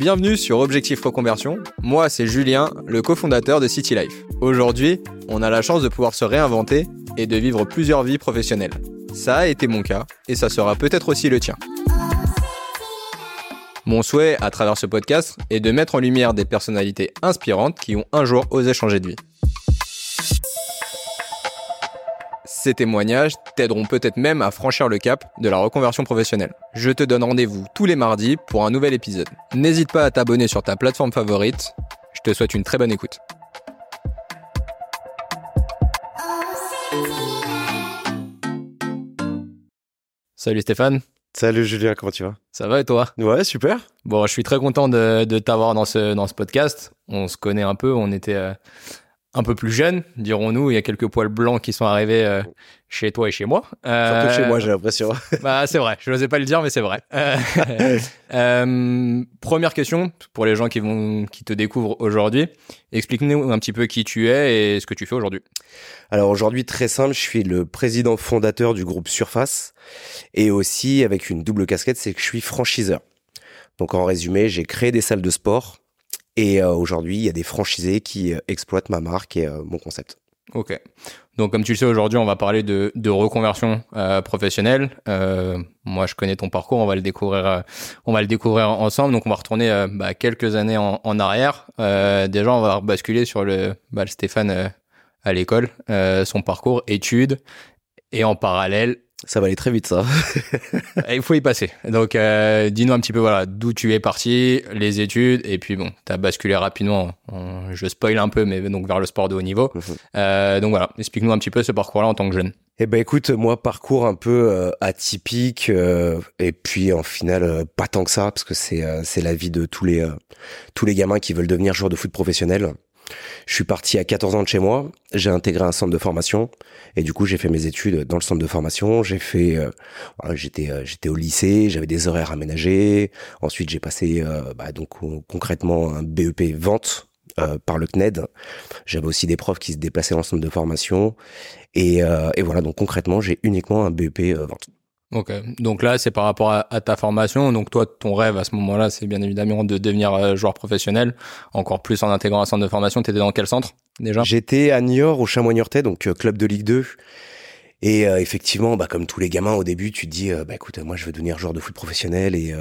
Bienvenue sur Objectif Reconversion. Moi, c'est Julien, le cofondateur de City Life. Aujourd'hui, on a la chance de pouvoir se réinventer et de vivre plusieurs vies professionnelles. Ça a été mon cas et ça sera peut-être aussi le tien. Mon souhait à travers ce podcast est de mettre en lumière des personnalités inspirantes qui ont un jour osé changer de vie. Ces témoignages t'aideront peut-être même à franchir le cap de la reconversion professionnelle. Je te donne rendez-vous tous les mardis pour un nouvel épisode. N'hésite pas à t'abonner sur ta plateforme favorite. Je te souhaite une très bonne écoute. Salut Stéphane. Salut Julien, comment tu vas? Ça va et toi? Ouais, super. Bon, je suis très content de, de t'avoir dans ce, dans ce podcast. On se connaît un peu, on était euh, un peu plus jeune, dirons-nous. Il y a quelques poils blancs qui sont arrivés euh, chez toi et chez moi. Euh, Surtout chez moi, j'ai l'impression. bah, c'est vrai. Je n'osais pas le dire, mais c'est vrai. Euh, euh, première question pour les gens qui vont, qui te découvrent aujourd'hui. Explique-nous un petit peu qui tu es et ce que tu fais aujourd'hui. Alors aujourd'hui, très simple, je suis le président fondateur du groupe Surface et aussi avec une double casquette, c'est que je suis franchiseur. Donc en résumé, j'ai créé des salles de sport et euh, aujourd'hui, il y a des franchisés qui euh, exploitent ma marque et euh, mon concept. Ok. Donc, comme tu le sais, aujourd'hui, on va parler de, reconversion professionnelle. Moi, je connais ton parcours. On va le découvrir. on va le découvrir ensemble. Donc, on va retourner bah, quelques années en, en arrière. déjà, on va basculer sur le, bah, le Stéphane à l'école, son parcours, études, et en parallèle, ça va aller très vite, ça. Il faut y passer. Donc, euh, dis-nous un petit peu, voilà, d'où tu es parti, les études, et puis bon, tu as basculé rapidement. je spoil un peu, mais donc vers le sport de haut niveau. Mhm. euh, donc voilà, explique-nous un petit peu ce parcours-là en tant que jeune. Eh ben écoute, moi parcours un peu euh, atypique euh, et puis en final euh, pas tant que ça parce que c'est c'est la vie de tous les tous les gamins qui veulent devenir joueurs de foot professionnels. Je suis parti à 14 ans de chez moi, j'ai intégré un centre de formation et du coup j'ai fait mes études dans le centre de formation. J'ai fait, euh, j'étais euh, j'étais au lycée, j'avais des horaires aménagés. Ensuite j'ai passé euh, bah, donc concrètement un BEP vente par le CNED. J'avais aussi des profs qui se déplaçaient dans le centre de formation et, et voilà donc concrètement j'ai uniquement un BEP vente. Ok, donc là c'est par rapport à, ta formation. Donc toi, ton rêve à ce moment-là, c'est bien évidemment de devenir euh, joueur professionnel. Encore plus en intégrant un centre de formation. T'étais dans quel centre déjà? J'étais à Niort au Chamois-Niortais, donc euh, club de Ligue 2. Et euh, effectivement, bah, comme tous les gamins au début, tu te dis, bah écoute, moi je veux devenir joueur de foot professionnel et,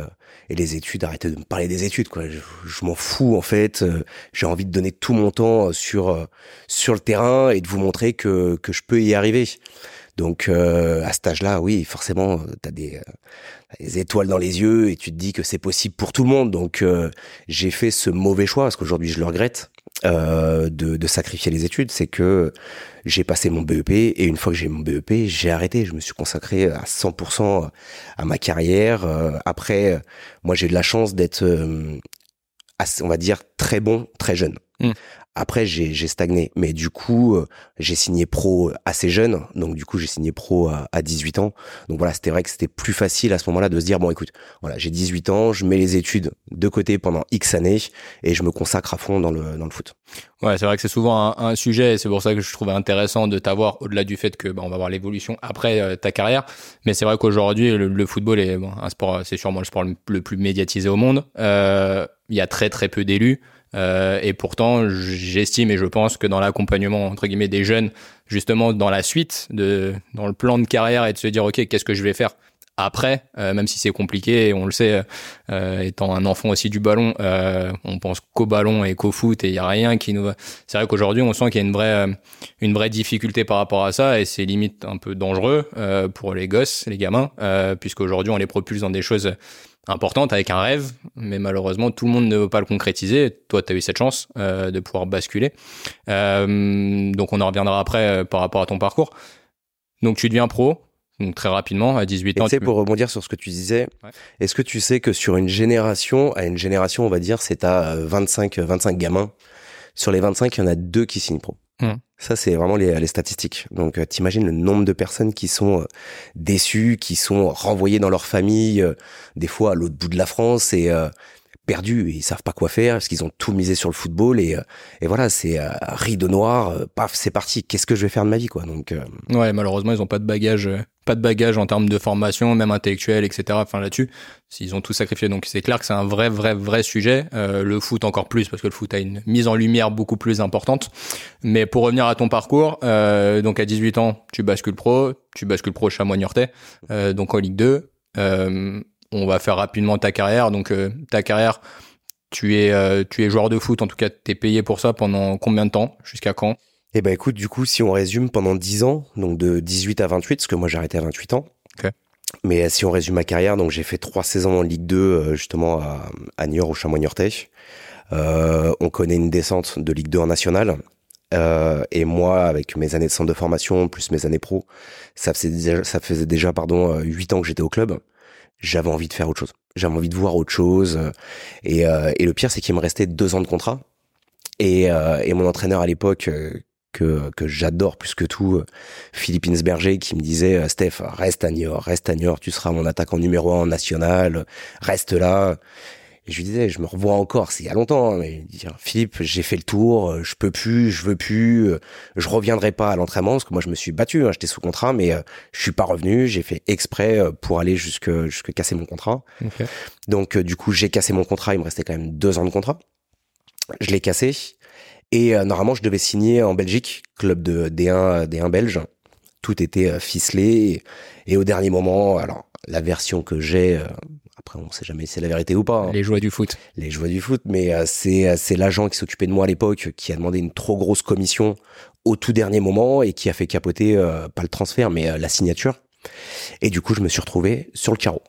et les études, arrêtez de me parler des études, quoi. Je, je m'en fous en fait. J'ai envie de donner tout mon temps sur sur le terrain et de vous montrer que que je peux y arriver. Donc euh, à cet âge-là, oui, forcément, tu as des, euh, étoiles dans les yeux et tu te dis que c'est possible pour tout le monde. Donc euh, j'ai fait ce mauvais choix, parce qu'aujourd'hui je le regrette, de, de, sacrifier les études. C'est que j'ai passé mon BEP et une fois que j'ai mon BEP, j'ai arrêté. Je me suis consacré à 100% à ma carrière. après, moi j'ai eu de la chance d'être, on va dire, très bon, très jeune. Mmh. Après, j'ai stagné. Mais du coup, euh, j'ai signé pro assez jeune. Donc, du coup, j'ai signé pro à, à, 18 ans. Donc, voilà, c'était vrai que c'était plus facile à ce moment-là de se dire, bon, écoute, voilà, j'ai 18 ans, je mets les études de côté pendant X années et je me consacre à fond dans le, dans le foot. Ouais, c'est vrai que c'est souvent un, un, sujet et c'est pour ça que je trouvais intéressant de t'avoir au-delà du fait que, bah, on va voir l'évolution après euh, ta carrière. Mais c'est vrai qu'aujourd'hui, le, football est bon, un sport, c'est sûrement le sport le, plus médiatisé au monde. Euh, il y a très, très peu d'élus. Euh, et pourtant, j'estime et je pense que dans l'accompagnement entre guillemets des jeunes, justement dans la suite, de, dans le plan de carrière et de se dire ok, qu'est-ce que je vais faire après, euh, même si c'est compliqué, on le sait, euh, étant un enfant aussi du ballon, on pense qu'au ballon et qu'au foot, et il y a rien qui nous. C'est vrai qu'aujourd'hui, on sent qu'il y a une vraie, une vraie difficulté par rapport à ça, et c'est limite un peu dangereux pour les gosses, les gamins, puisqu'aujourd'hui, on les propulse dans des choses importante avec un rêve, mais malheureusement tout le monde ne veut pas le concrétiser. Toi, tu as eu cette chance euh, de pouvoir basculer. Euh, donc on en reviendra après euh, par rapport à ton parcours. Donc tu deviens pro, donc très rapidement, à 18 ans. Tu sais, pour rebondir sur ce que tu disais, est-ce que tu sais que sur une génération, à une génération, on va dire, c'est à 25, 25 gamins. Sur les 25, il y en a deux qui signent pro. Mmh. Ça, c'est vraiment les, les, statistiques. Donc, euh, t'imagines le nombre de personnes qui sont euh, déçues, qui sont renvoyées dans leur famille, euh, des fois à l'autre bout de la France, et perdus ils savent pas quoi faire parce qu'ils ont tout misé sur le football et, et voilà c'est rideau noir paf c'est parti qu'est-ce que je vais faire de ma vie quoi donc ouais malheureusement ils ont pas de bagage pas de bagage en termes de formation, même intellectuelle, etc. Enfin là-dessus, s'ils ont tout sacrifié. Donc c'est clair que c'est un vrai, vrai, vrai sujet. Euh, le foot encore plus parce que le foot a une mise en lumière beaucoup plus importante. Mais pour revenir à ton parcours, euh, donc à 18 ans, tu bascules pro, tu bascules pro chez Niortais, euh, donc en Ligue 2. Euh, on va faire rapidement ta carrière. Donc euh, ta carrière, tu es, tu es joueur de foot. En tout cas, tu es payé pour ça pendant combien de temps? Jusqu'à quand? Eh ben écoute, du coup, si on résume pendant 10 ans, donc de 18 à 28, parce que moi j'ai arrêté à 28 ans. Mais euh, si on résume ma carrière, donc j'ai fait trois saisons en Ligue 2, euh, justement à, à Niort, au chamois euh, on connaît une descente de Ligue 2 en national. Euh, et moi, avec mes années de centre de formation, plus mes années pro, ça faisait déjà, ça faisait déjà pardon, 8 ans que j'étais au club. J'avais envie de faire autre chose. J'avais envie de voir autre chose. Et, et le pire, c'est qu'il me restait deux ans de contrat. Et, et mon entraîneur à l'époque, que, que j'adore plus que tout, euh, Philippe Insberger, qui me disait euh, Steph, reste à Niort, reste à tu seras mon attaquant numéro un national, reste là. Et je lui disais, je me revois encore, c'est il y a longtemps, hein, mais Philippe, j'ai fait le tour, euh, je peux plus, je veux plus, je reviendrai pas à l'entraînement, parce que moi je me suis battu, hein, j'étais sous contrat, mais je suis pas revenu, j'ai fait exprès pour aller jusque, jusque casser mon contrat. Donc du coup, j'ai cassé mon contrat, il me restait quand même deux ans de contrat. Je l'ai cassé. Et euh, normalement, je devais signer en Belgique, club de D1, D1 belge. Tout était euh, ficelé. Et, au dernier moment, alors la version que j'ai, euh, après on sait jamais si c'est la vérité ou pas. Hein. Les joies du foot. Les joies du foot, mais c'est c'est l'agent qui s'occupait de moi à l'époque qui a demandé une trop grosse commission au tout dernier moment et qui a fait capoter pas le transfert mais la signature. Et du coup, je me suis retrouvé sur le carreau.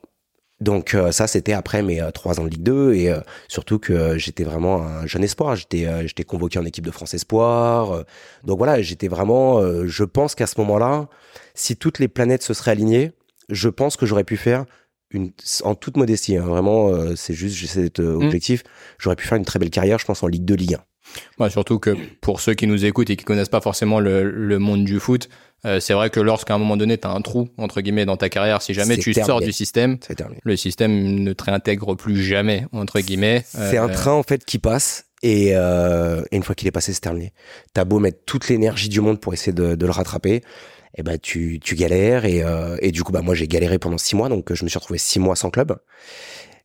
Donc euh, ça c'était après mes euh, trois ans de Ligue 2 et euh, surtout que j'étais vraiment un jeune espoir. J'étais j'étais convoqué en équipe de France espoir. donc voilà, j'étais vraiment. je pense qu'à ce moment-là, si toutes les planètes se seraient alignées, je pense que j'aurais pu faire une en toute modestie. Hein, vraiment, c'est juste j'essaie d'être mmh. objectif. J'aurais pu faire une très belle carrière, je pense en Ligue 2, Ligue 1. Bah, surtout que pour ceux qui nous écoutent et qui connaissent pas forcément le, le monde du foot, euh, c'est vrai que lorsqu'à un moment donné, tu as un trou, entre guillemets, dans ta carrière, si jamais tu sors du système, le système ne te réintègre plus jamais, entre guillemets. C'est un euh, train, en fait, qui passe. Et, euh, une fois qu'il est passé, c'est terminé. T'as beau mettre toute l'énergie du monde pour essayer de, de le rattraper, et eh ben tu, tu galères et, euh, et du coup bah moi j'ai galéré pendant six mois donc je me suis retrouvé six mois sans club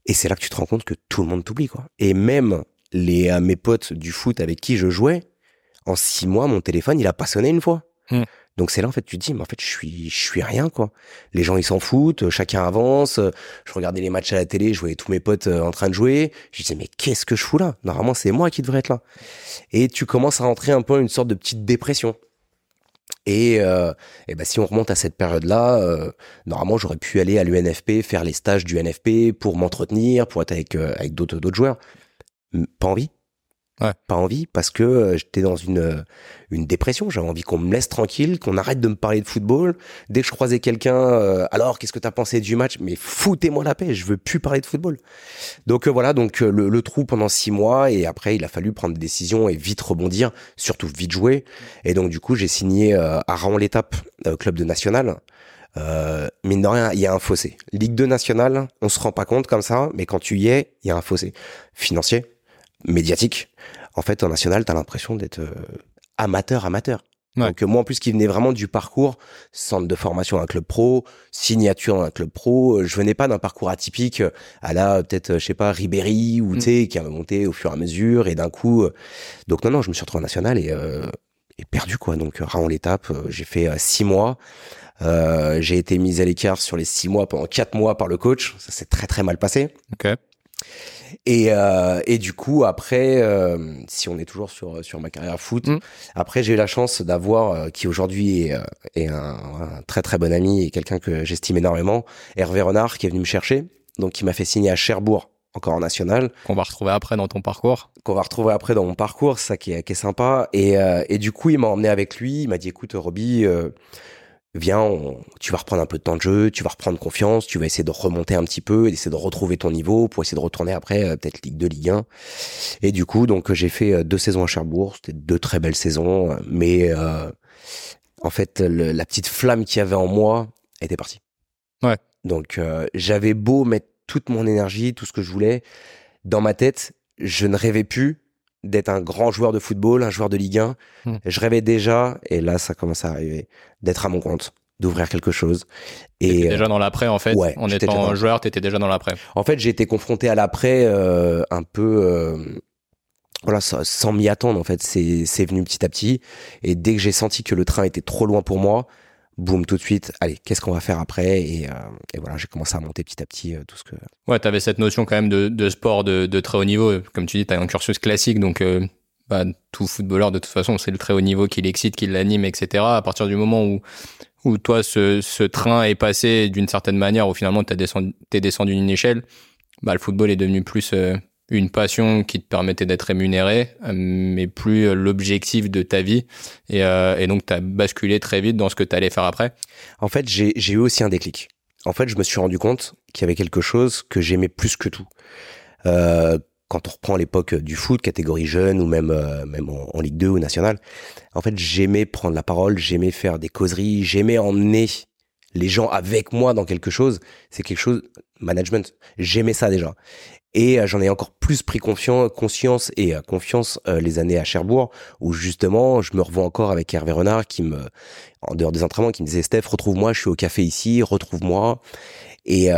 et c'est là que tu te rends compte que tout le monde t'oublie quoi et même les mes potes du foot avec qui je jouais en six mois mon téléphone il a pas sonné une fois hmm. Donc c'est là en fait tu te dis mais en fait je suis je suis rien quoi. Les gens ils s'en foutent, chacun avance. Je regardais les matchs à la télé, je voyais tous mes potes euh, en train de jouer. Je disais mais qu'est-ce que je fous là? Normalement c'est moi qui devrais être là. Et tu commences à rentrer un peu une sorte de petite dépression. Et, euh, ben si on remonte à cette période-là, euh, normalement j'aurais pu aller à l'UNFP faire les stages du NFP pour m'entretenir, pour être avec euh, avec d'autres d'autres joueurs. Pas envie. Ouais. Pas envie parce que euh, j'étais dans une euh, une dépression. J'avais envie qu'on me laisse tranquille, qu'on arrête de me parler de football. Dès que je croisais quelqu'un, euh, alors qu'est-ce que t'as pensé du match? Mais foutez-moi la paix, je veux plus parler de football. Donc voilà, donc le, le, trou pendant six mois et après il a fallu prendre des décisions et vite rebondir, surtout vite jouer. Et donc du coup j'ai signé à Raon l'étape, club de national. Euh, mine de rien, il y a un fossé. Ligue 2 nationale, on se rend pas compte comme ça, mais quand tu y es, il y a un fossé financier, médiatique. En fait, en national, tu as l'impression d'être euh, amateur, amateur. Donc moi en plus qui venais vraiment du parcours centre de formation un club pro, signature dans un club pro, euh, je venais pas d'un parcours atypique euh, à la peut-être je sais pas Ribéry ou mm. tu sais qui a monté au fur et à mesure et d'un coup donc non non, je me suis retrouvé en national et et perdu quoi. Donc Raon l'étape, j'ai fait six mois. j'ai été mis à l'écart sur les six mois pendant quatre mois par le coach. Ça s'est très très mal passé. Okay. Et, euh, et du coup, après, euh, si on est toujours sur, sur ma carrière foot, mm. après, j'ai eu la chance d'avoir, euh, qui aujourd'hui est, est un, très très bon ami et quelqu'un que j'estime énormément, Hervé Renard, qui est venu me chercher, donc qui m'a fait signer à Cherbourg, encore en national. Qu'on va retrouver après dans ton parcours. Qu'on va retrouver après dans mon parcours, ça qui est, qui est sympa. Et, et du coup, il m'a emmené avec lui, il m'a dit, écoute, Roby, viens, tu vas reprendre un peu de temps de jeu, tu vas reprendre confiance, tu vas essayer de remonter un petit peu, essayer de retrouver ton niveau pour essayer de retourner après euh, peut-être Ligue 2, Ligue 1. Et du coup, donc j'ai fait euh, deux saisons à Cherbourg, c'était deux très belles saisons, euh, mais en fait, la petite flamme qu'il y avait en moi était partie. Ouais. Donc j'avais beau mettre toute mon énergie, tout ce que je voulais, dans ma tête, je ne rêvais plus d'être un grand joueur de football, un joueur de Ligue 1. Hmm. Je rêvais déjà, et là ça commence à arriver, d'être à mon compte, d'ouvrir quelque chose. Et Et déjà dans l'après, en fait. ouais, en étant dans- joueur, t'étais déjà dans l'après. En fait, j'ai été confronté à l'après euh, un peu, euh, voilà, sans, sans m'y attendre. En fait, c'est c'est venu petit à petit. Et dès que j'ai senti que le train était trop loin pour moi, boum, tout de suite. Allez, qu'est-ce qu'on va faire après? Et, euh, et voilà, j'ai commencé à monter petit à petit euh, tout ce que. Ouais, t'avais cette notion quand même de, sport de, très haut niveau. Comme tu dis, t'as un cursus classique, donc euh, bah, tout footballeur, de toute façon, c'est le très haut niveau qui l'excite, qui l'anime, etc. À partir du moment où, où toi, ce, train est passé d'une certaine manière, où finalement, descendu, t'es descendu d'une échelle, bah, le football est devenu plus une passion qui te permettait d'être rémunéré, euh, mais plus euh, l'objectif de ta vie. Et, euh, et donc, t'as basculé très vite dans ce que t'allais faire après. En fait, j'ai j'ai eu aussi un déclic. En fait, je me suis rendu compte qu'il y avait quelque chose que j'aimais plus que tout. Euh, quand on reprend l'époque du foot, catégorie jeune ou même euh, même en, en Ligue 2 ou nationale, en fait, j'aimais prendre la parole, j'aimais faire des causeries, j'aimais emmener les gens avec moi dans quelque chose. C'est quelque chose management. J'aimais ça déjà. Et euh, j'en ai encore plus pris conscience et euh, confiance euh, les années à Cherbourg, où justement, je me revois encore avec Hervé Renard qui me, en dehors des entraînements, qui me disait Steph, retrouve-moi, je suis au café ici, retrouve-moi. Et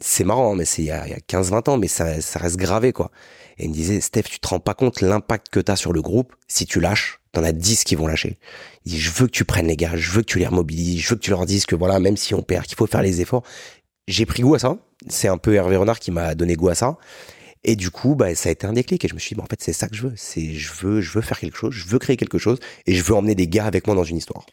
c'est marrant, mais c'est il y a, il y a 15-20 ans, mais ça, ça reste gravé, quoi. Et il me disait, Steph, tu te rends pas compte l'impact que t'as sur le groupe. Si tu lâches, t'en as 10 qui vont lâcher. Je veux que tu prennes les gars, je veux que tu les remobilises, je veux que tu leur dises que voilà, même si on perd, qu'il faut faire les efforts. J'ai pris goût à ça. C'est un peu Hervé Renard qui m'a donné goût à ça. Et du coup, bah, ça a été un déclic. Et je me suis dit, bah, en fait, c'est ça que je veux. C'est, je veux, je veux faire quelque chose, je veux créer quelque chose, et je veux emmener des gars avec moi dans une histoire.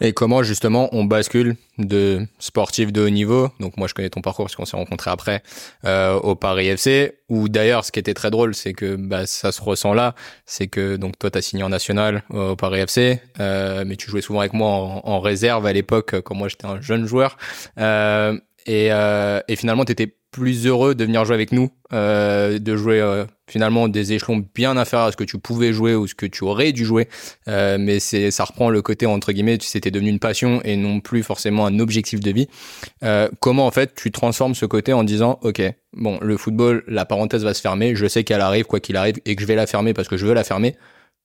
Et comment justement on bascule de sportif de haut niveau, donc moi je connais ton parcours parce qu'on s'est rencontrés après euh, au Paris FC, où d'ailleurs ce qui était très drôle c'est que bah, ça se ressent là, c'est que donc toi t'as signé en national euh, au Paris FC, euh, mais tu jouais souvent avec moi en, réserve à l'époque quand moi j'étais un jeune joueur, euh, et, euh, et finalement t'étais plus heureux de venir jouer avec nous, euh, de jouer euh, finalement des échelons bien inférieurs à ce que tu pouvais jouer ou ce que tu aurais dû jouer. Euh, mais c'est ça reprend le côté entre guillemets, c'était devenu une passion et non plus forcément un objectif de vie. Euh, comment en fait tu transformes ce côté en disant ok bon le football la parenthèse va se fermer, je sais qu'elle arrive quoi qu'il arrive et que je vais la fermer parce que je veux la fermer.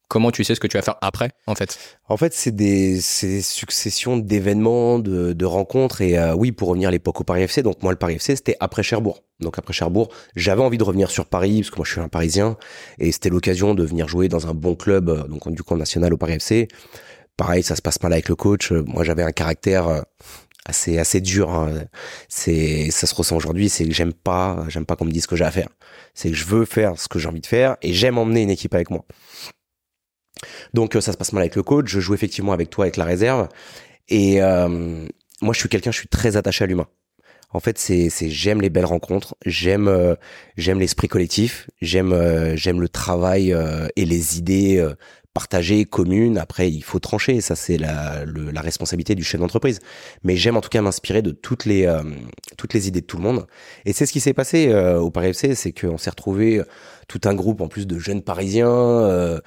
Comment tu sais ce que tu vas faire après en fait? En fait, c'est des, des successions d'événements, de, de rencontres. Et euh, oui, pour revenir à l'époque au Paris FC, donc moi, le Paris FC, c'était après Cherbourg. Donc après Cherbourg, j'avais envie de revenir sur Paris, parce que moi, je suis un Parisien. Et c'était l'occasion de venir jouer dans un bon club, euh, donc du camp national au Paris FC. Pareil, ça se passe mal avec le coach. Euh, Moi, j'avais un caractère euh, assez assez dur. hein. C'est ça se ressent aujourd'hui. C'est que j'aime pas j'aime pas qu'on me dise ce que j'ai à faire. C'est que je veux faire ce que j'ai envie de faire et j'aime emmener une équipe avec moi. Donc euh, ça se passe mal avec le coach. Je joue effectivement avec toi avec la réserve. Et euh, moi, je suis quelqu'un, je suis très attaché à l'humain. En fait, c'est j'aime les belles rencontres, j'aime euh, j'aime l'esprit collectif, j'aime euh, j'aime le travail euh, et les idées euh, partagées, communes. Après, il faut trancher, ça c'est la le- la responsabilité du chef d'entreprise. Mais j'aime en tout cas m'inspirer de toutes les toutes les idées de tout le monde. Et c'est ce qui s'est passé au Paris FC, c'est qu'on s'est retrouvé tout un groupe en plus de jeunes Parisiens.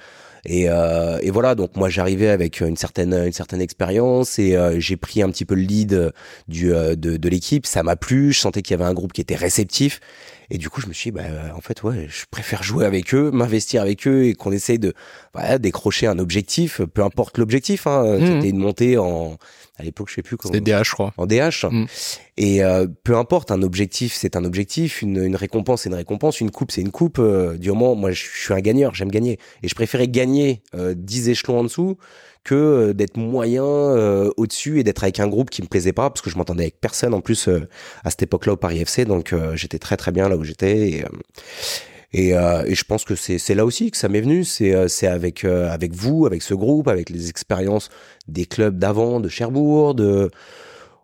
Euh, et, voilà, donc moi j'arrivais avec une certaine une certaine expérience et euh, j'ai pris un petit peu le lead du euh, de, de l'équipe. Ça m'a plu, je sentais qu'il y avait un groupe qui était réceptif. Et du coup, je me suis dit, bah, euh, en fait, ouais, je préfère jouer avec eux, m'investir avec eux et qu'on essaye de voilà, décrocher un objectif, peu importe l'objectif. Hein, Mhm. C'était une montée en, à l'époque, je sais plus comment. C'était DH je crois. En DH. Mhm. Et euh, peu importe, un objectif, c'est un objectif, une, une récompense, c'est une récompense, une coupe, c'est une coupe. Euh, du moment, moi, je suis un gagneur, j'aime gagner. Et je préférais gagner euh, 10 échelons en dessous que euh, d'être moyen euh, au-dessus et d'être avec un groupe qui me plaisait pas, parce que je m'entendais avec personne en plus euh, à cette époque-là au Paris FC, donc euh, j'étais très très bien là où j'étais. Et, euh, et, euh, et je pense que c'est là aussi que ça m'est venu. C'est euh, avec euh, avec vous, avec ce groupe, avec les expériences des clubs d'avant, de Cherbourg, de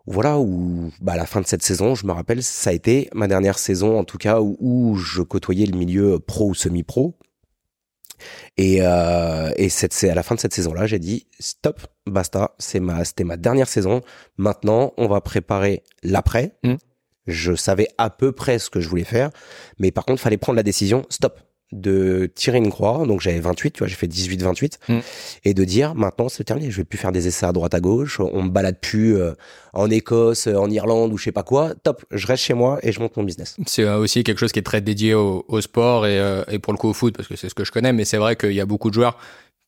voilà où bah, à la fin de cette saison, je me rappelle, ça a été ma dernière saison en tout cas où, où je côtoyais le milieu pro ou semi-pro. Et, euh, et cette, c'est à la fin de cette saison-là, j'ai dit stop, basta, c'est ma, c'était ma dernière saison. Maintenant, on va préparer l'après. Mm. Je savais à peu près ce que je voulais faire, mais par contre, fallait prendre la décision. Stop, de tirer une croix. Donc j'avais 28, tu vois, j'ai fait 18-28 Mm. et de dire maintenant c'est terminé, je vais plus faire des essais à droite à gauche, on me balade plus euh, en Écosse, euh, en Irlande ou je sais pas quoi. Top, je reste chez moi et je monte mon business. C'est euh, aussi quelque chose qui est très dédié au, au sport et, euh, et pour le coup au foot parce que c'est ce que je connais. Mais c'est vrai qu'il y a beaucoup de joueurs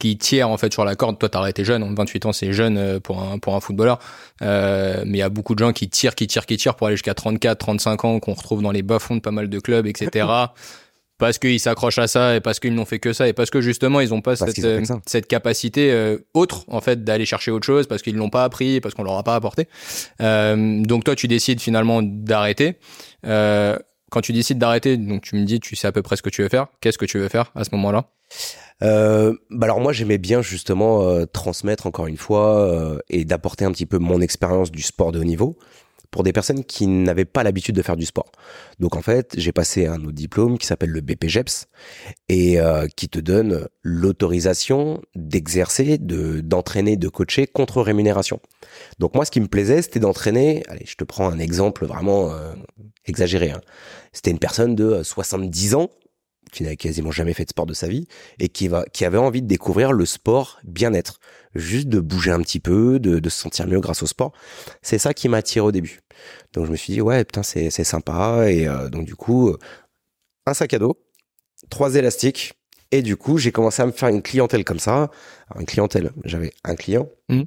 qui tirent en fait sur la corde. Toi, t'as arrêté jeune, en 28 ans, c'est jeune euh, pour un pour un footballeur. Euh, mais il y a beaucoup de gens qui tirent, qui tirent, qui tirent pour aller jusqu'à 34, 35 ans, qu'on retrouve dans les bas-fonds de pas mal de clubs, etc. parce qu'ils s'accrochent à ça et parce qu'ils n'ont fait que ça et parce que justement ils ont pas Parce cette, ont euh, cette capacité euh, autre en fait d'aller chercher autre chose parce qu'ils l'ont pas appris parce qu'on leur a pas apporté. Euh, donc toi tu décides finalement d'arrêter. Euh, quand tu décides d'arrêter donc tu me dis tu sais à peu près ce que tu veux faire. Qu'est-ce que tu veux faire à ce moment-là? Euh, bah alors moi j'aimais bien justement euh, transmettre encore une fois euh, et d'apporter un petit peu mon expérience du sport de haut niveau pour des personnes qui n'avaient pas l'habitude de faire du sport. Donc en fait j'ai passé un autre diplôme qui s'appelle le BPGEPS et euh, qui te donne l'autorisation d'exercer, de d'entraîner, de coacher contre rémunération. Donc moi ce qui me plaisait c'était d'entraîner. Allez je te prends un exemple vraiment euh, exagéré. hein. C'était une personne de euh, 70 ans qui n'avait quasiment jamais fait de sport de sa vie et qui va qui avait envie de découvrir le sport bien-être, juste de bouger un petit peu, de, se sentir mieux grâce au sport. C'est ça qui m'a attiré au début. Donc je me suis dit ouais putain c'est c'est sympa et euh, donc du coup euh, un sac à dos, trois élastiques et du coup j'ai commencé à me faire une clientèle comme ça. Une clientèle, j'avais un client. Mhm.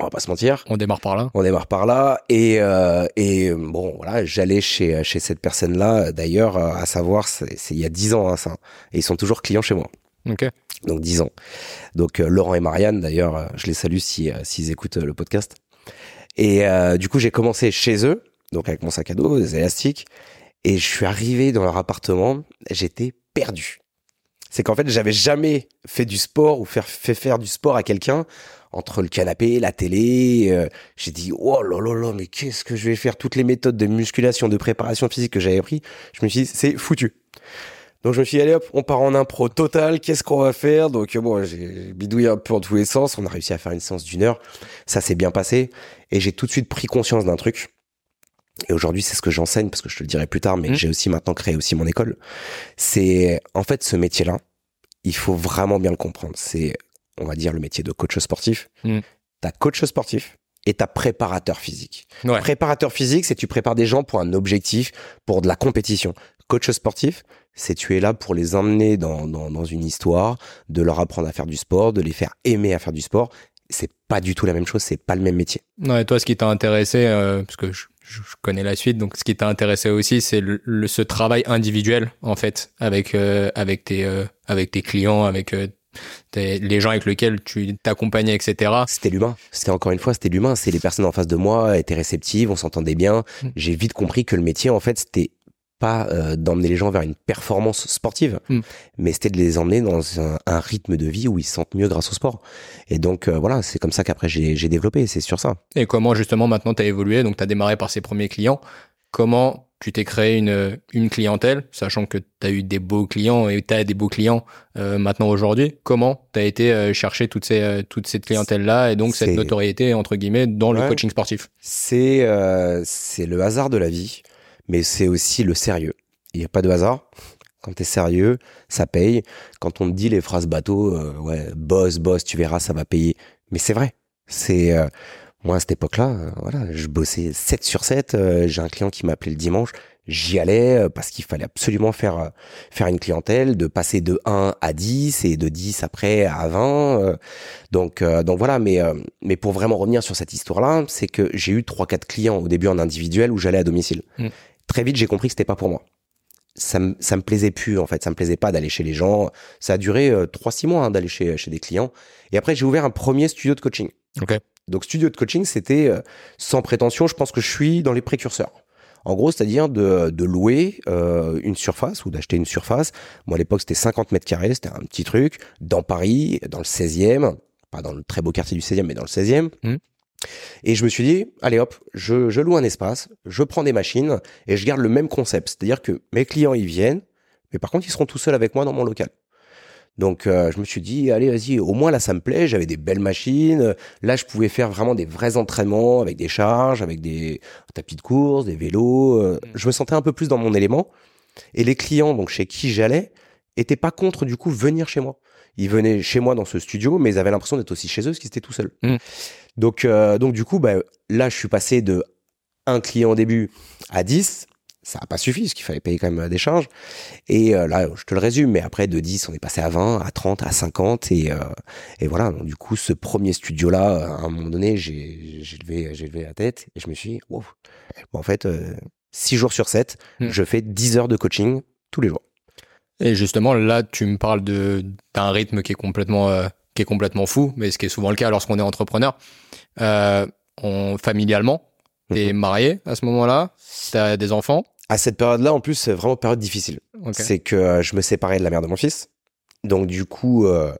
On va pas se mentir. on démarre par là On démarre par là et euh, et bon voilà j'allais chez chez cette personne là d'ailleurs euh, à savoir c'est il y a dix ans hein, ça et ils sont toujours clients chez moi ok donc 10 ans. Donc euh, Laurent et Marianne, d'ailleurs, euh, je les salue si s'ils écoutent le podcast. Et euh, du coup, j'ai commencé chez eux, donc avec mon sac à dos, des élastiques, et je suis arrivé dans leur appartement, j'étais perdu. C'est qu'en fait, j'avais jamais fait du sport ou faire, fait faire du sport à quelqu'un entre le canapé, la télé. euh, j'ai dit, oh là là là, mais qu'est-ce que je vais faire? Toutes les méthodes de musculation, de préparation physique que j'avais pris, je me suis dit, c'est foutu. Donc je me suis dit, allez hop, on part en impro total, qu'est-ce qu'on va faire? Donc euh, bon, j'ai bidouillé un peu en tous les sens, on a réussi à faire une séance d'une heure, ça s'est bien passé, et j'ai tout de suite pris conscience d'un truc. Et aujourd'hui, c'est ce que j'enseigne, parce que je te le dirai plus tard, mais Mhm. j'ai aussi maintenant créé aussi mon école. C'est, en fait, ce métier-là, il faut vraiment bien le comprendre. C'est, on va dire, le métier de coach sportif. Mhm. T'as coach sportif et t'as préparateur physique. ouais Préparateur physique, c'est tu prépares des gens pour un objectif, pour de la compétition. Coach sportif, c'est tu es là pour les emmener dans, dans, dans une histoire, de leur apprendre à faire du sport, de les faire aimer à faire du sport. C'est pas du tout la même chose, c'est pas le même métier. Non, et toi, ce qui t'a intéressé, euh, parce que je, je connais la suite, donc ce qui t'a intéressé aussi, c'est le, le- ce travail individuel, en fait, avec avec avec tes euh, avec tes clients, avec euh, les gens avec lesquels tu t'accompagnais, etc. C'était l'humain. C'était encore une fois, c'était l'humain. C'est les personnes en face de moi étaient réceptives, on s'entendait bien. Mm. J'ai vite compris que le métier, en fait, c'était pas euh, d'emmener les gens vers une performance sportive, Mm. mais c'était de les emmener dans un, un rythme de vie où ils se sentent mieux grâce au sport. Et donc euh, voilà, c'est comme ça qu'après j'ai développé. C'est sur ça. Et comment justement maintenant t'as évolué? Donc t'as démarré par ces premiers clients. Comment tu t'es créé une une clientèle, sachant que t'as eu des beaux clients et t'as des beaux clients euh, maintenant aujourd'hui. Comment t'as été euh, chercher toutes ces euh, toute cette clientèle là et donc cette notoriété entre guillemets dans le coaching sportif? C'est euh, c'est le hasard de la vie, mais c'est aussi le sérieux. Il n'y a pas de hasard. Quand t'es sérieux, ça paye. Quand on te dit les phrases bateau, euh, ouais, boss, boss, tu verras, ça va payer. Mais c'est vrai. C'est moi à cette époque-là, euh, voilà, je bossais 7 sur 7. euh, J'ai un client qui m'appelait le dimanche. J'y allais euh, parce qu'il fallait absolument faire euh, faire une clientèle, de passer de 1 à 10 et de 10 après à 20. euh, donc euh, donc voilà, mais euh, mais pour vraiment revenir sur cette histoire-là, c'est que j'ai eu trois quatre clients au début en individuel où j'allais à domicile. Mm. Très vite, j'ai compris que c'était pas pour moi. Ça me ça me plaisait plus en fait, ça me plaisait pas d'aller chez les gens. Ça a duré euh, trois six mois hein, d'aller chez chez des clients. Et après, j'ai ouvert un premier studio de coaching. Ok. Donc studio de coaching, c'était euh, sans prétention. Je pense que je suis dans les précurseurs. En gros, c'est-à-dire de, de louer euh, une surface ou d'acheter une surface. Moi, à l'époque, c'était 50 mètres carrés, c'était un petit truc, dans Paris, dans le 16e, pas dans le très beau quartier du 16e, mais dans le 16e. Mhm. Et je me suis dit, allez hop, je, je loue un espace, je prends des machines et je garde le même concept. C'est-à-dire que mes clients, ils viennent, mais par contre, ils seront tout seuls avec moi dans mon local. Donc euh, je me suis dit, allez, vas-y, au moins là, ça me plaît, j'avais des belles machines. Là, je pouvais faire vraiment des vrais entraînements avec des charges, avec des tapis de course, des vélos. euh, Mm. Je me sentais un peu plus dans mon élément. Et les clients, donc chez qui j'allais, étaient pas contre du coup venir chez moi. Ils venaient chez moi dans ce studio, mais ils avaient l'impression d'être aussi chez eux parce qu'ils étaient tout seuls. Mm. Donc, euh, donc du coup, bah, là, je suis passé de un client au début à 10. Ça n'a pas suffi, parce qu'il fallait payer quand même euh, des charges. Et euh, là, je te le résume, mais après, de 10, on est passé à 20, à 30, à 50. Et, euh, et voilà, donc, du coup, ce premier studio-là, à un moment donné, j'ai j'ai levé, j'ai levé la tête et je me suis dit, wow. Bon, en fait, 6 jours sur 7, Mm. je fais 10 heures de coaching tous les jours. Et justement, là, tu me parles de d'un rythme qui est complètement euh, qui est complètement fou, mais ce qui est souvent le cas lorsqu'on est entrepreneur. Euh, on familialement, t'es Mhm. marié à ce moment-là, t'as des enfants. À cette période-là, en plus, c'est vraiment une période difficile. Ok. c'est que euh, je me séparais de la mère de mon fils. Donc du coup, euh,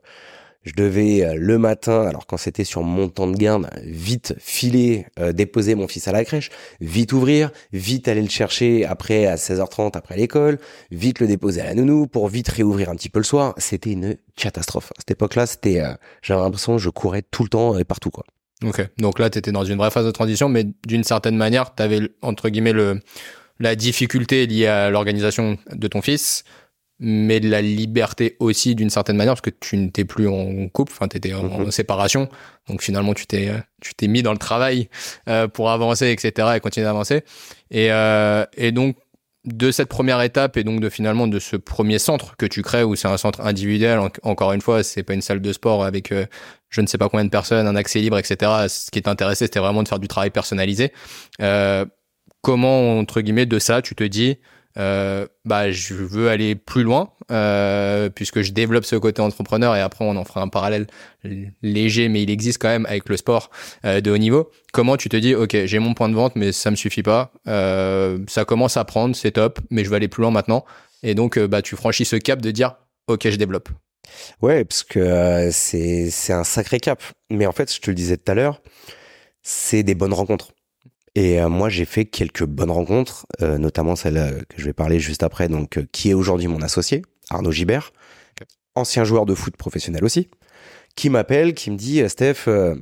je devais euh, le matin, alors quand c'était sur mon temps de garde, vite filer, euh, déposer mon fils à la crèche, vite ouvrir, vite aller le chercher après à 16h30 après l'école, vite le déposer à la nounou pour vite réouvrir un petit peu le soir. C'était une catastrophe. À cette époque-là, c'était, euh, j'avais l'impression que je courais tout le temps et partout quoi. Ok. Donc là, t'étais dans une vraie phase de transition, mais d'une certaine manière, t'avais entre guillemets le la difficulté liée à l'organisation de ton fils, mais de la liberté aussi d'une certaine manière parce que tu n'étais plus en couple, enfin t'étais en, Mhm. en séparation, donc finalement tu t'es tu t'es mis dans le travail euh, pour avancer, etc. et continuer d'avancer. Et euh, et donc de cette première étape et donc de finalement de ce premier centre que tu crées où c'est un centre individuel en- encore une fois c'est pas une salle de sport avec euh, je ne sais pas combien de personnes un accès libre etc ce qui t'intéressait c'était vraiment de faire du travail personnalisé euh, comment entre guillemets de ça tu te dis euh, bah je veux aller plus loin euh, puisque je développe ce côté entrepreneur et après on en fera un parallèle léger mais il existe quand même avec le sport euh, de haut niveau comment tu te dis ok j'ai mon point de vente mais ça me suffit pas ça commence à prendre c'est top mais je veux aller plus loin maintenant et donc bah tu franchis ce cap de dire ok je développe Ouais, parce que c'est c'est un sacré cap. Mais en fait, je te le disais tout à l'heure, c'est des bonnes rencontres. Et euh, moi, j'ai fait quelques bonnes rencontres, euh, notamment celle euh, que je vais parler juste après, donc euh, qui est aujourd'hui mon associé, Arnaud Gibert, ancien joueur de foot professionnel aussi, qui m'appelle, qui me dit Steph, euh,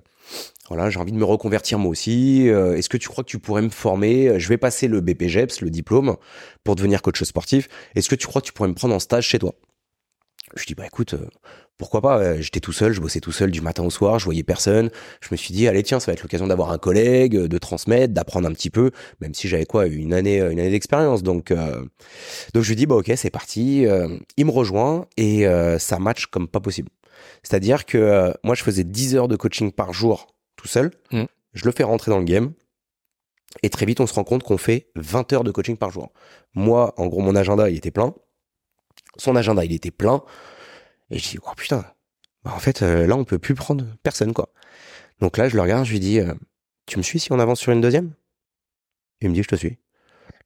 voilà, j'ai envie de me reconvertir moi aussi. euh, Est-ce que tu crois que tu pourrais me former? Je vais passer le BPGEPS, le diplôme, pour devenir coach sportif. Est-ce que tu crois que tu pourrais me prendre en stage chez toi? Je dis bah écoute, euh, pourquoi pas euh, J'étais tout seul, je bossais tout seul du matin au soir, je voyais personne. Je me suis dit allez tiens, ça va être l'occasion d'avoir un collègue, euh, de transmettre, d'apprendre un petit peu, même si j'avais quoi une année, euh, une année d'expérience. Donc euh, donc je lui dis bah ok c'est parti. Il me rejoint et euh, ça match comme pas possible. C'est-à-dire que euh, moi je faisais 10 heures de coaching par jour tout seul. Mhm. Je le fais rentrer dans le game. Et très vite, on se rend compte qu'on fait 20 heures de coaching par jour. Moi, en gros, mon agenda, il était plein. Son agenda, il était plein. Et je dis, oh putain, bah, en fait, euh, là, on peut plus prendre personne, quoi. Donc là, je le regarde, je lui dis, euh, tu me suis si on avance sur une deuxième? Il me dit, je te suis.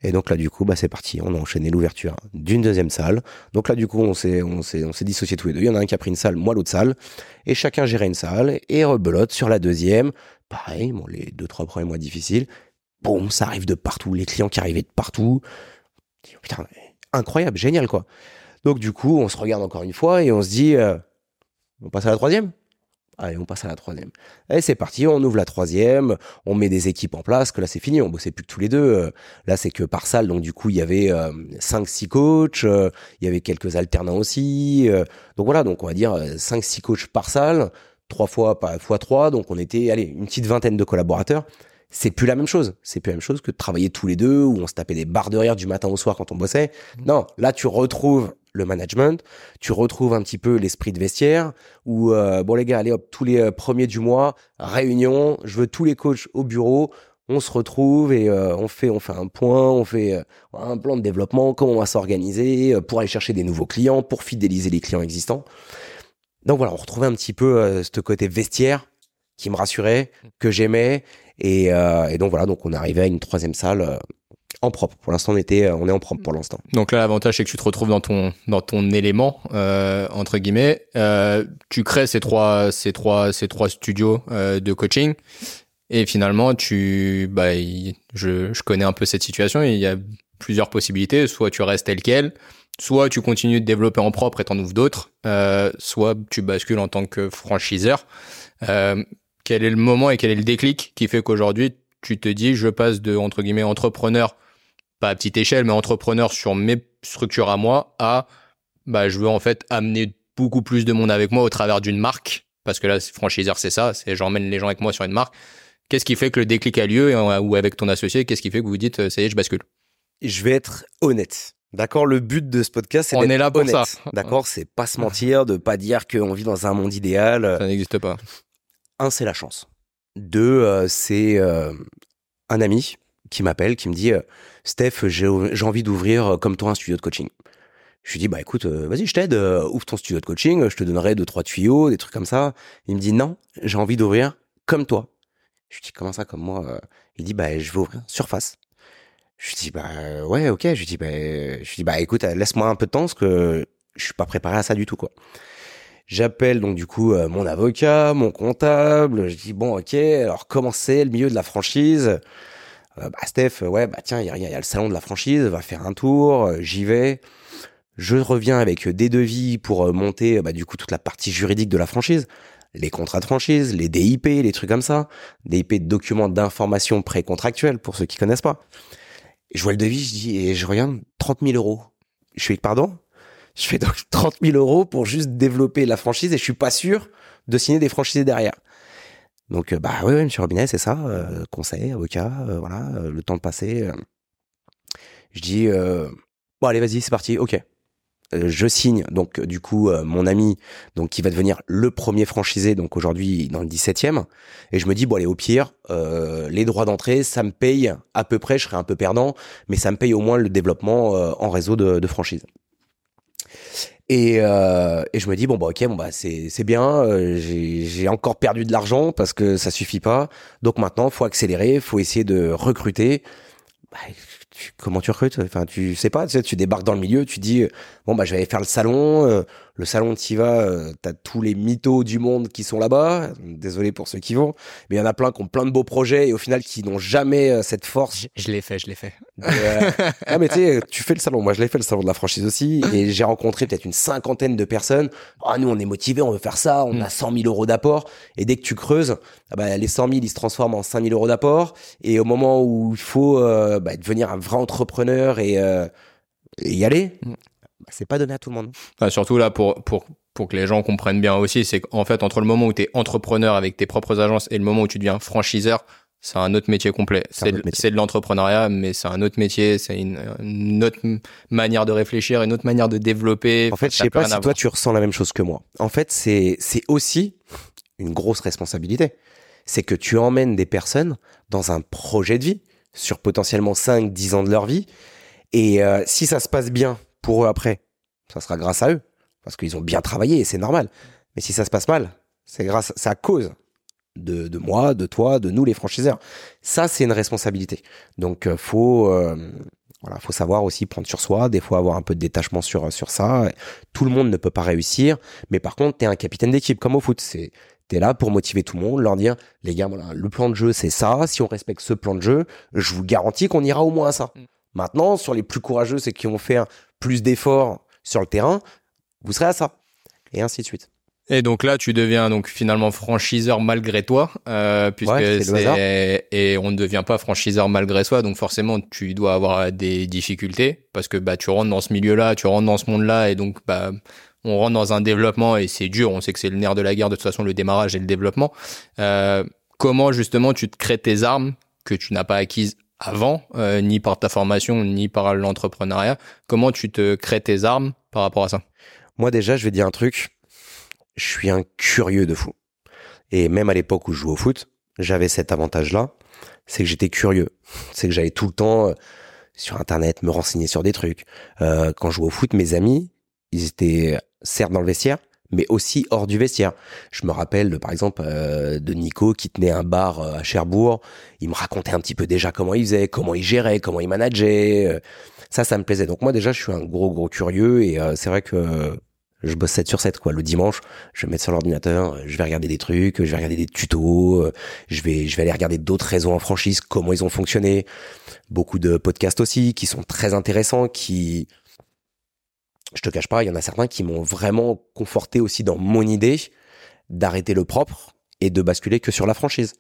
Et donc là, du coup, bah, c'est parti. On a enchaîné l'ouverture d'une deuxième salle. Donc là, du coup, on s'est, on s'est, on s'est dissociés tous les deux. Il y en a un qui a pris une salle, moi l'autre salle. Et chacun gérait une salle. Et rebelote sur la deuxième. Pareil, bon, les deux, trois premiers mois difficiles. Boum, ça arrive de partout. Les clients qui arrivaient de partout. Putain, incroyable, génial, quoi. Donc du coup, on se regarde encore une fois et on se dit, euh, on passe à la troisième? Allez, on passe à la troisième. Et c'est parti, on ouvre la troisième, on met des équipes en place, que là c'est fini, on bossait plus que tous les deux. Euh, Là c'est que par salle, donc du coup il y avait euh, 5-6 coachs, euh, il y avait quelques alternants aussi. euh, donc voilà, donc on va dire 5-6 coachs par salle, trois fois, pas fois trois, donc on était, allez, une petite vingtaine de collaborateurs. C'est plus la même chose. C'est plus la même chose que de travailler tous les deux, où on se tapait des barres de rire du matin au soir quand on bossait. Non, là tu retrouves management, tu retrouves un petit peu l'esprit de vestiaire, où euh, bon les gars, allez hop, tous les euh, premiers du mois, réunion, je veux tous les coachs au bureau, on se retrouve et euh, on fait on un point, on fait un plan de développement, comment on va s'organiser pour aller chercher des nouveaux clients, pour fidéliser les clients existants. Donc voilà, on retrouvait un petit peu ce côté vestiaire qui me rassurait, que j'aimais, et, et donc voilà, donc on arrivait à une troisième salle en propre. Pour l'instant, on était, on est en propre pour l'instant. Donc là, l'avantage, c'est que tu te retrouves dans ton, dans ton élément, euh, entre guillemets. Euh, tu crées ces trois, ces trois, ces trois studios euh, de coaching. Et finalement, tu, bah, je, je connais un peu cette situation. Il y a plusieurs possibilités. Soit tu restes tel quel, soit tu continues de développer en propre et t'en ouvres d'autres, euh, soit tu bascules en tant que franchiseur. Euh, quel est le moment et quel est le déclic qui fait qu'aujourd'hui, tu te dis, je passe de, entre guillemets, entrepreneur pas à petite échelle, mais entrepreneur sur mes structures à moi, à bah, je veux en fait amener beaucoup plus de monde avec moi au travers d'une marque, parce que là, franchiseur, c'est ça, c'est j'emmène les gens avec moi sur une marque. Qu'est-ce qui fait que le déclic a lieu ou avec ton associé Qu'est-ce qui fait que vous dites, ça y est, je bascule? Je vais être honnête. D'accord, le but de ce podcast, c'est On est là pour ça. D'accord, c'est pas se mentir, de pas dire qu'on vit dans un monde idéal. Ça n'existe pas. Un, c'est la chance. Deux, euh, c'est euh, un ami qui m'appelle, qui me dit euh, Steph, j'ai envie d'ouvrir comme toi un studio de coaching. Je lui dis bah écoute, vas-y, je t'aide, ouvre ton studio de coaching, je te donnerai deux trois tuyaux, des trucs comme ça. Il me dit non, j'ai envie d'ouvrir comme toi. Je lui dis comment ça comme moi Il dit bah je veux ouvrir Surface. Je lui dis bah ouais ok. Je lui dis bah bah écoute laisse-moi un peu de temps parce que je suis pas préparé à ça du tout quoi. J'appelle donc du coup euh, mon avocat, mon comptable. Je dis bon ok alors comment c'est le milieu de la franchise? Euh, Bah Steph ouais bah tiens il y y a, le salon de la franchise, va faire un tour. Euh, j'y vais. Je reviens avec des devis pour monter bah, du coup toute la partie juridique de la franchise les contrats de franchise, les DIP, les trucs comme ça, DIP documents d'information pré-contractuels pour ceux qui connaissent pas je vois le devis, je dis, et je regarde 30 000 euros. Je fais, pardon? Je fais donc 30 000 euros pour juste développer la franchise et je suis pas sûr de signer des franchisés derrière. Donc, euh, bah oui, oui, monsieur Robinet, c'est ça, euh, conseil, avocat, euh, voilà, le temps de passer. je dis, bon, allez, vas-y, c'est parti, ok. Je signe donc du coup mon ami donc qui va devenir le premier franchisé donc aujourd'hui dans le 17e et je me dis bon allez au pire les droits d'entrée ça me paye à peu près je serai un peu perdant mais ça me paye au moins le développement en réseau de franchise et, euh, et je me dis bon bah ok bon bah c'est bien j'ai encore perdu de l'argent parce que ça suffit pas. Donc maintenant faut accélérer faut essayer de recruter. Bah, comment tu recrutes? Enfin, tu sais pas, tu, sais, tu débarques dans le milieu, tu dis bon bah je vais aller faire le salon, euh, le salon de Tiva, euh, t'as tous les mythos du monde qui sont là-bas. Désolé pour ceux qui vont, mais il y en a plein qui ont plein de beaux projets et au final qui n'ont jamais euh, cette force. Je, l'ai fait, je l'ai fait. Euh, ah mais tu sais, tu fais le salon. Moi, je l'ai fait le salon de la franchise aussi et j'ai rencontré peut-être une cinquantaine de personnes. Ah nous, on est motivés, on veut faire ça, on a 100 000 euros d'apport et dès que tu creuses, ah bah, les 100 000 ils se transforment en 5 000 euros d'apport et au moment où il faut bah, devenir un vrai entrepreneur et, et y aller. Bah, c'est pas donné à tout le monde. surtout là, pour, pour, pour que les gens comprennent bien aussi, c'est qu'en fait, entre le moment où tu es entrepreneur avec tes propres agences et le moment où tu deviens franchiseur, c'est un autre métier complet. C'est de, l'entrepreneuriat, mais c'est un autre métier, c'est une, autre manière de réfléchir, une autre manière de développer. En fait, je sais pas si toi tu ressens la même chose que moi. En fait, c'est c'est aussi une grosse responsabilité. C'est que tu emmènes des personnes dans un projet de vie sur potentiellement 5 10 ans de leur vie et euh, si ça se passe bien pour eux après, ça sera grâce à eux, parce qu'ils ont bien travaillé et c'est normal. Mais si ça se passe mal, c'est grâce, c'est à cause de, de, moi, de toi, de nous les franchiseurs. Ça, c'est une responsabilité. Donc, euh, faut euh, voilà, faut savoir aussi prendre sur soi, des fois avoir un peu de détachement sur sur ça. Tout le monde ne peut pas réussir, mais par contre, t'es un capitaine d'équipe comme au foot. C'est T'es là pour motiver tout le monde, leur dire, les gars, voilà, le plan de jeu, c'est ça. Si on respecte ce plan de jeu, je vous garantis qu'on ira au moins à ça. Mm. Maintenant, sur les plus courageux, c'est qui vont faire plus d'efforts sur le terrain, vous serez à ça. Et ainsi de suite. Et donc là, tu deviens donc finalement franchiseur malgré toi, euh, puisque c'est et on ne devient pas franchiseur malgré soi, donc forcément tu dois avoir des difficultés parce que bah tu rentres dans ce milieu-là, tu rentres dans ce monde-là et donc bah on rentre dans un développement et c'est dur. On sait que c'est le nerf de la guerre de toute façon le démarrage et le développement. Euh, comment justement tu te crées tes armes que tu n'as pas acquises avant, euh, ni par ta formation, ni par l'entrepreneuriat. Comment tu te crées tes armes par rapport à ça? Moi déjà, je vais dire un truc. Je suis un curieux de fou. Et même à l'époque où je jouais au foot, j'avais cet avantage-là, c'est que j'étais curieux. C'est que j'allais tout le temps euh, sur Internet me renseigner sur des trucs. Euh, quand je jouais au foot, mes amis, ils étaient certes dans le vestiaire, mais aussi hors du vestiaire. Je me rappelle, par exemple, euh, de Nico qui tenait un bar euh, à Cherbourg. Il me racontait un petit peu déjà comment il faisait, comment il gérait, comment il manageait. Euh. Ça, ça me plaisait. Donc moi, déjà, je suis un gros, gros curieux et c'est vrai que je bosse 7 sur 7 quoi le dimanche je vais mettre sur l'ordinateur je vais regarder des trucs je vais regarder des tutos je vais je vais aller regarder d'autres réseaux en franchise comment ils ont fonctionné beaucoup de podcasts aussi qui sont très intéressants qui je te cache pas, il y en a certains qui m'ont vraiment conforté aussi dans mon idée d'arrêter le propre et de basculer que sur la franchise.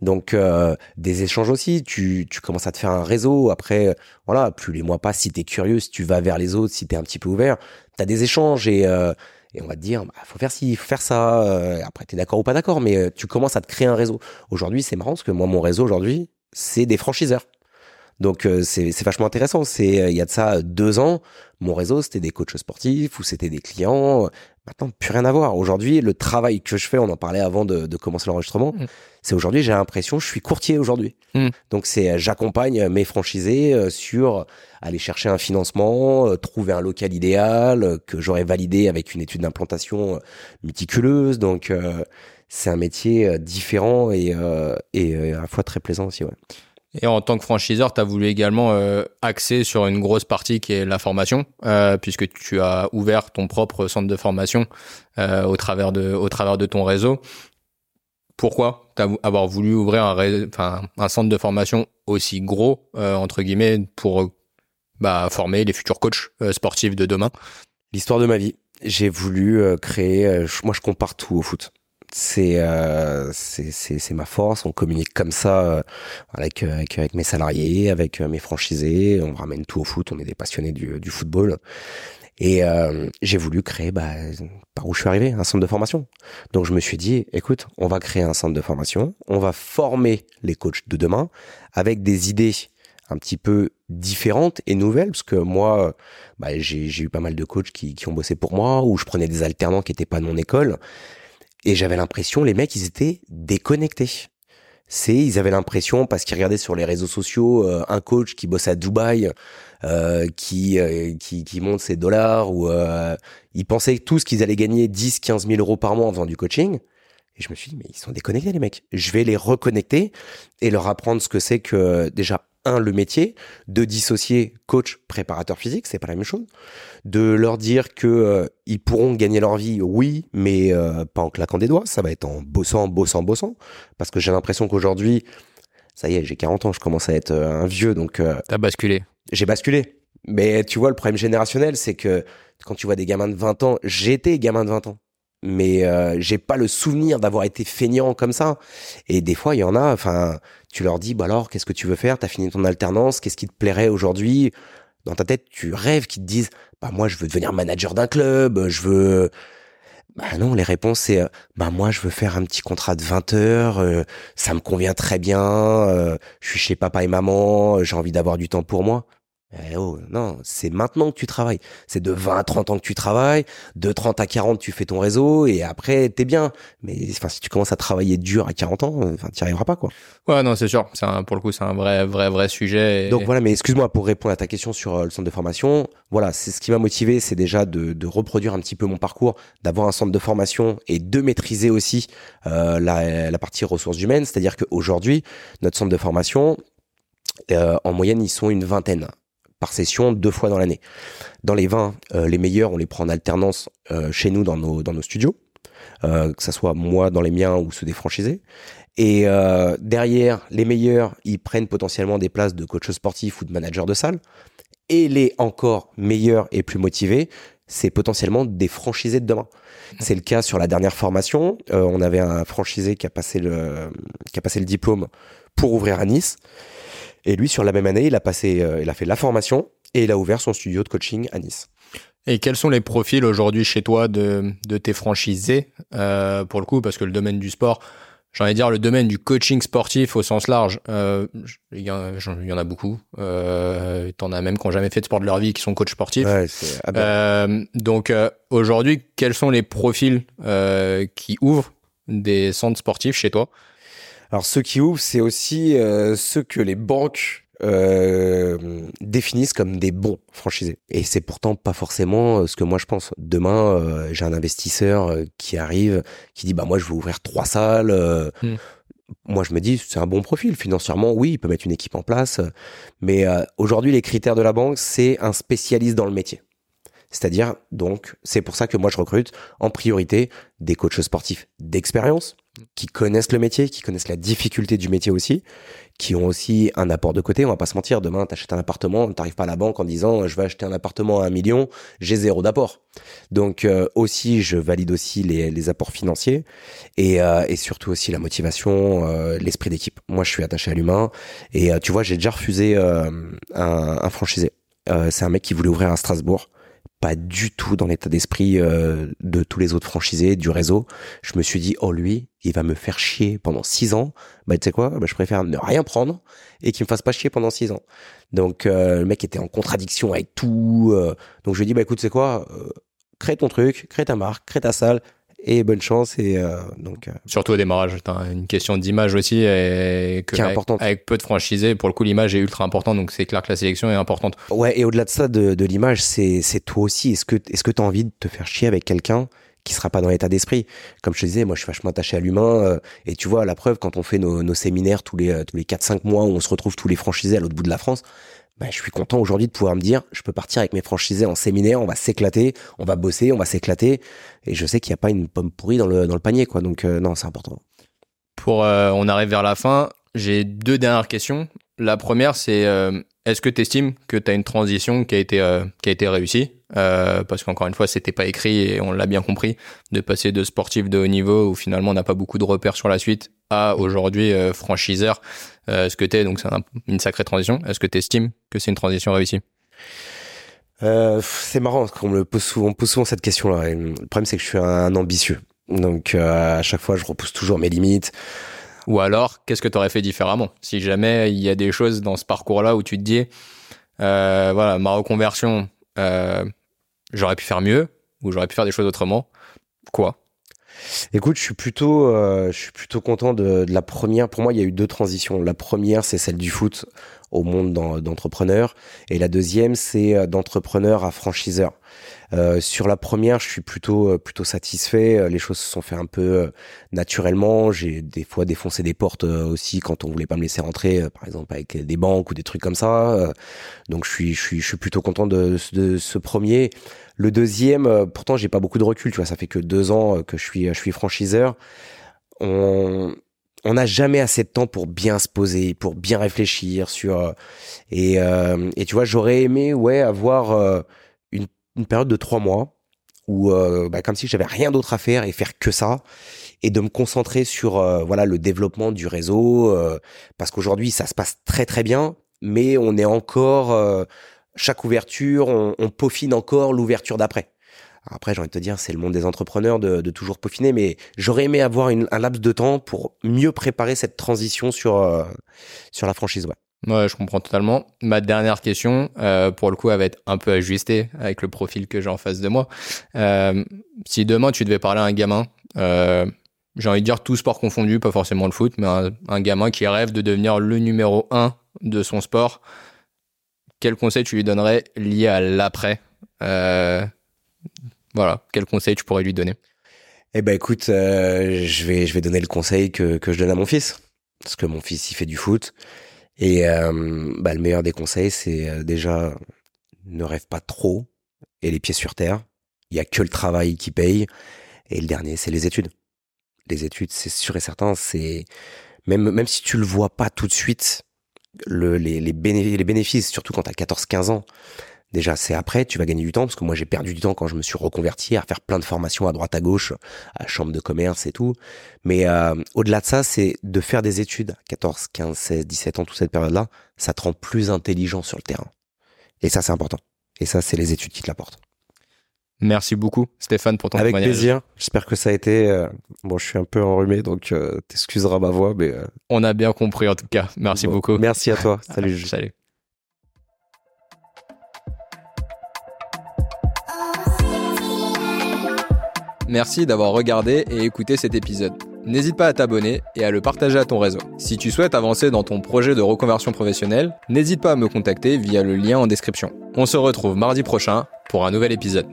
Donc euh, des échanges aussi, tu, tu commences à te faire un réseau. Après, voilà, plus les mois passent, si t'es curieux, si tu vas vers les autres, si t'es un petit peu ouvert, t'as des échanges et euh, et on va te dire, bah, faut faire ci, faut faire ça. Euh, après, t'es d'accord ou pas d'accord, mais euh, tu commences à te créer un réseau. Aujourd'hui, c'est marrant parce que moi, mon réseau aujourd'hui, c'est des franchiseurs. Donc euh, c'est c'est vachement intéressant. C'est euh, il y a de ça deux ans, mon réseau c'était des coachs sportifs ou c'était des clients. Maintenant plus rien à voir. Aujourd'hui le travail que je fais, on en parlait avant de, de commencer l'enregistrement. Mm. C'est aujourd'hui j'ai l'impression je suis courtier aujourd'hui. Mm. Donc c'est euh, j'accompagne mes franchisés euh, sur aller chercher un financement, euh, trouver un local idéal euh, que j'aurais validé avec une étude d'implantation euh, méticuleuse. Donc euh, c'est un métier euh, différent et, euh, et euh, à la fois très plaisant aussi. Ouais. Et en tant que franchiseur, tu as voulu également euh, axer sur une grosse partie qui est la formation, euh, puisque tu as ouvert ton propre centre de formation euh, au, travers de, au travers de ton réseau. Pourquoi avoir voulu ouvrir un, un centre de formation aussi gros, euh, entre guillemets, pour euh, bah, former les futurs coachs euh, sportifs de demain? L'histoire de ma vie. J'ai voulu créer. moi, je compare tout au foot. C'est euh, c'est ma force. On communique comme ça euh, avec, euh, avec avec mes salariés, avec euh, mes franchisés. On ramène tout au foot. On est des passionnés du du football. Et euh, j'ai voulu créer bah, par où je suis arrivé, un centre de formation. Donc je me suis dit, écoute, on va créer un centre de formation, on va former les coachs de demain avec des idées un petit peu différentes et nouvelles, parce que moi, bah, j'ai eu pas mal de coachs qui, qui ont bossé pour moi, ou je prenais des alternants qui étaient pas de mon école, et j'avais l'impression, les mecs, ils étaient déconnectés. C'est, ils avaient l'impression, parce qu'ils regardaient sur les réseaux sociaux, euh, un coach qui bosse à Dubaï, euh, qui, euh, qui, qui monte ses dollars, ou euh, ils pensaient tous qu'ils allaient gagner 10, 15 000 euros par mois en faisant du coaching. Et je me suis dit, mais ils sont déconnectés, les mecs. Je vais les reconnecter et leur apprendre ce que c'est que, déjà, un, le métier, de dissocier coach, préparateur physique, c'est pas la même chose. De leur dire que euh, ils pourront gagner leur vie, oui, mais euh, pas en claquant des doigts. Ça va être en bossant, bossant, bossant. Parce que j'ai l'impression qu'aujourd'hui, ça y est, j'ai 40 ans, je commence à être euh, un vieux, donc euh, T'as basculé. j'ai basculé. Mais tu vois, le problème générationnel, c'est que quand tu vois des gamins de 20 ans, j'étais gamin de 20 ans. Mais euh, j'ai pas le souvenir d'avoir été feignant comme ça. Et des fois, il y en a, enfin, tu leur dis, bah alors, qu'est-ce que tu veux faire? T'as fini ton alternance, qu'est-ce qui te plairait aujourd'hui Dans ta tête, tu rêves qu'ils te disent, bah moi, je veux devenir manager d'un club, je veux... Bah non, les réponses, c'est, euh, bah moi, je veux faire un petit contrat de 20 heures, euh, ça me convient très bien, euh, je suis chez papa et maman, euh, j'ai envie d'avoir du temps pour moi. Eh oh, non, c'est maintenant que tu travailles. C'est de 20 à 30 ans que tu travailles, de 30 à 40 tu fais ton réseau et après t'es bien. Mais enfin si tu commences à travailler dur à 40 ans, euh, enfin t'y arriveras pas quoi. Ouais, non, c'est sûr. C'est pour le coup, c'est un vrai, vrai, vrai sujet. et- Donc voilà, mais excuse-moi pour répondre à ta question sur euh, le centre de formation. Voilà, c'est ce qui m'a motivé, c'est déjà de, de reproduire un petit peu mon parcours, d'avoir un centre de formation et de maîtriser aussi euh, la, la partie ressources humaines. C'est-à-dire qu'aujourd'hui, notre centre de formation, euh, en moyenne, ils sont une vingtaine par session, deux fois dans l'année. Dans les 20, euh, les meilleurs, on les prend en alternance euh, chez nous dans nos, dans nos studios, euh, que ça soit moi dans les miens ou ceux des franchisés. Et euh, derrière, les meilleurs, ils prennent potentiellement des places de coach sportif ou de manager de salle. Et les encore meilleurs et plus motivés, c'est potentiellement des franchisés de demain. C'est le cas sur la dernière formation. On avait un franchisé qui a passé le, qui a passé le diplôme pour ouvrir à Nice. Et lui, sur la même année, il a passé, euh, il a fait la formation et il a ouvert son studio de coaching à Nice. Et quels sont les profils aujourd'hui chez toi de, de tes franchisés euh, pour le coup parce que le domaine du sport, j'ai envie de dire le domaine du coaching sportif au sens large, euh, il y, en- il y en a beaucoup. Euh, T'en as même qui n'ont jamais fait de sport de leur vie qui sont coachs sportifs. Ouais, ah ben, Euh, donc aujourd'hui, quels sont les profils qui ouvrent des centres sportifs chez toi? Alors ceux qui ouvrent, c'est aussi euh, ceux que les banques euh, définissent comme des bons franchisés. Et c'est pourtant pas forcément euh, ce que moi je pense. Demain, euh, j'ai un investisseur qui arrive, qui dit bah moi je veux ouvrir trois salles. euh, Hmm. Moi je me dis c'est un bon profil financièrement. Oui, il peut mettre une équipe en place, mais aujourd'hui les critères de la banque c'est un spécialiste dans le métier. C'est-à-dire, donc, c'est pour ça que moi je recrute en priorité des coachs sportifs d'expérience, qui connaissent le métier, qui connaissent la difficulté du métier aussi, qui ont aussi un apport de côté. On va pas se mentir, demain, t'achètes un appartement, t'arrives pas à la banque en disant je vais acheter un appartement à un million, j'ai zéro d'apport. Donc euh, aussi, je valide aussi les, les apports financiers et, euh, et, surtout aussi la motivation, euh, l'esprit d'équipe. Moi, je suis attaché à l'humain et tu vois, j'ai déjà refusé un, un franchisé. C'est un mec qui voulait ouvrir à Strasbourg pas du tout dans l'état d'esprit euh, de tous les autres franchisés du réseau. Je me suis dit, oh lui, il va me faire chier pendant six ans. Bah tu sais quoi, bah, je préfère ne rien prendre et qu'il me fasse pas chier pendant six ans. Donc euh, le mec était en contradiction avec tout. Euh. donc je lui ai dit, bah écoute, c'est quoi, crée ton truc, crée ta marque, crée ta salle, et bonne chance et euh, donc euh, surtout au démarrage as une question d'image aussi et que qui est avec, importante. avec peu de franchisés pour le coup l'image est ultra importante donc c'est clair que la sélection est importante. Ouais et au-delà de ça de, de l'image c'est c'est toi aussi. Est-ce que est-ce que tu as envie de te faire chier avec quelqu'un qui sera pas dans l'état d'esprit? Comme je te disais moi je suis vachement attaché à l'humain euh, et tu vois la preuve quand on fait nos, nos séminaires tous les tous les 4 5 mois où on se retrouve tous les franchisés à l'autre bout de la France bah, je suis content aujourd'hui de pouvoir me dire, je peux partir avec mes franchisés en séminaire, on va s'éclater, on va bosser, on va s'éclater, et je sais qu'il n'y a pas une pomme pourrie dans le, panier, quoi. Donc euh, non, c'est important. Pour, euh, on arrive vers la fin. J'ai deux dernières questions. La première, c'est euh, est-ce que tu estimes que tu as une transition qui a été, qui a réussie? Parce qu'encore une fois, c'était pas écrit et on l'a bien compris, de passer de sportif de haut niveau où finalement on n'a pas beaucoup de repères sur la suite à aujourd'hui franchiseur euh, ce que tu es. Donc c'est une sacrée transition. Est-ce que tu estimes que c'est une transition réussie? Euh, C'est marrant, qu'on me pose souvent, pose souvent cette question-là. Le problème, c'est que je suis un ambitieux. Donc euh, à chaque fois, je repousse toujours mes limites. Ou alors, qu'est-ce que tu aurais fait différemment? Si jamais il y a des choses dans ce parcours-là où tu te dis, euh, voilà, ma reconversion, euh, j'aurais pu faire mieux ou j'aurais pu faire des choses autrement. Quoi? Écoute, je suis plutôt, euh, je suis plutôt content de, de, la première. Pour moi, il y a eu deux transitions. La première, c'est celle du foot au monde d'entrepreneurs, et la deuxième, c'est euh, d'entrepreneur à franchiseur. Euh, sur la première, je suis plutôt euh, plutôt satisfait. Les choses se sont fait un peu naturellement. J'ai des fois défoncé des portes aussi quand on voulait pas me laisser rentrer, par exemple avec des banques ou des trucs comme ça. Donc je suis je suis je suis plutôt content de, de ce premier. Le deuxième, euh, pourtant j'ai pas beaucoup de recul, tu vois, ça fait que deux ans euh, que je suis, je suis franchiseur. On, on n'a jamais assez de temps pour bien se poser, pour bien réfléchir sur euh, et, et tu vois j'aurais aimé ouais avoir une, une, période de trois mois où bah, comme si j'avais rien d'autre à faire et faire que ça et de me concentrer sur voilà le développement du réseau parce qu'aujourd'hui ça se passe très très bien mais on est encore chaque ouverture, on, on peaufine encore l'ouverture d'après. Après, j'ai envie de te dire, c'est le monde des entrepreneurs de, de toujours peaufiner, mais j'aurais aimé avoir une, un laps de temps pour mieux préparer cette transition sur, euh, sur la franchise. Ouais. Ouais, je comprends totalement. Ma dernière question, euh, pour le coup, elle va être un peu ajustée avec le profil que j'ai en face de moi. Euh, si demain tu devais parler à un gamin, euh, j'ai envie de dire tout sport confondu, pas forcément le foot, mais un, gamin qui rêve de devenir le numéro un de son sport, quel conseil tu lui donnerais lié à l'après? Voilà, quel conseil tu pourrais lui donner? Eh ben écoute, je vais je vais donner le conseil que que je donne à mon fils parce que mon fils il fait du foot et euh, bah, le meilleur des conseils c'est déjà ne rêve pas trop et les pieds sur terre. Il y a que le travail qui paye et le dernier c'est les études. Les études c'est sûr et certain c'est même même si tu le vois pas tout de suite le, les, les, bénéfices, surtout quand tu as 14-15 ans, déjà c'est après, tu vas gagner du temps, parce que moi j'ai perdu du temps quand je me suis reconverti à faire plein de formations à droite à gauche, à chambre de commerce et tout. Mais euh, au-delà de ça, c'est de faire des études, 14, 15, 16, 17 ans, toute cette période-là, ça te rend plus intelligent sur le terrain. Et ça c'est important. Et ça c'est les études qui te l'apportent. Merci beaucoup, Stéphane, pour ton Avec plaisir. J'espère que ça a été. Euh, bon, je suis un peu enrhumé, donc euh, t'excuseras ma voix, mais. Euh, On a bien compris en tout cas. Merci beaucoup. Merci à toi. Salut. Salut. Merci d'avoir regardé et écouté cet épisode. N'hésite pas à t'abonner et à le partager à ton réseau. Si tu souhaites avancer dans ton projet de reconversion professionnelle, n'hésite pas à me contacter via le lien en description. On se retrouve mardi prochain pour un nouvel épisode.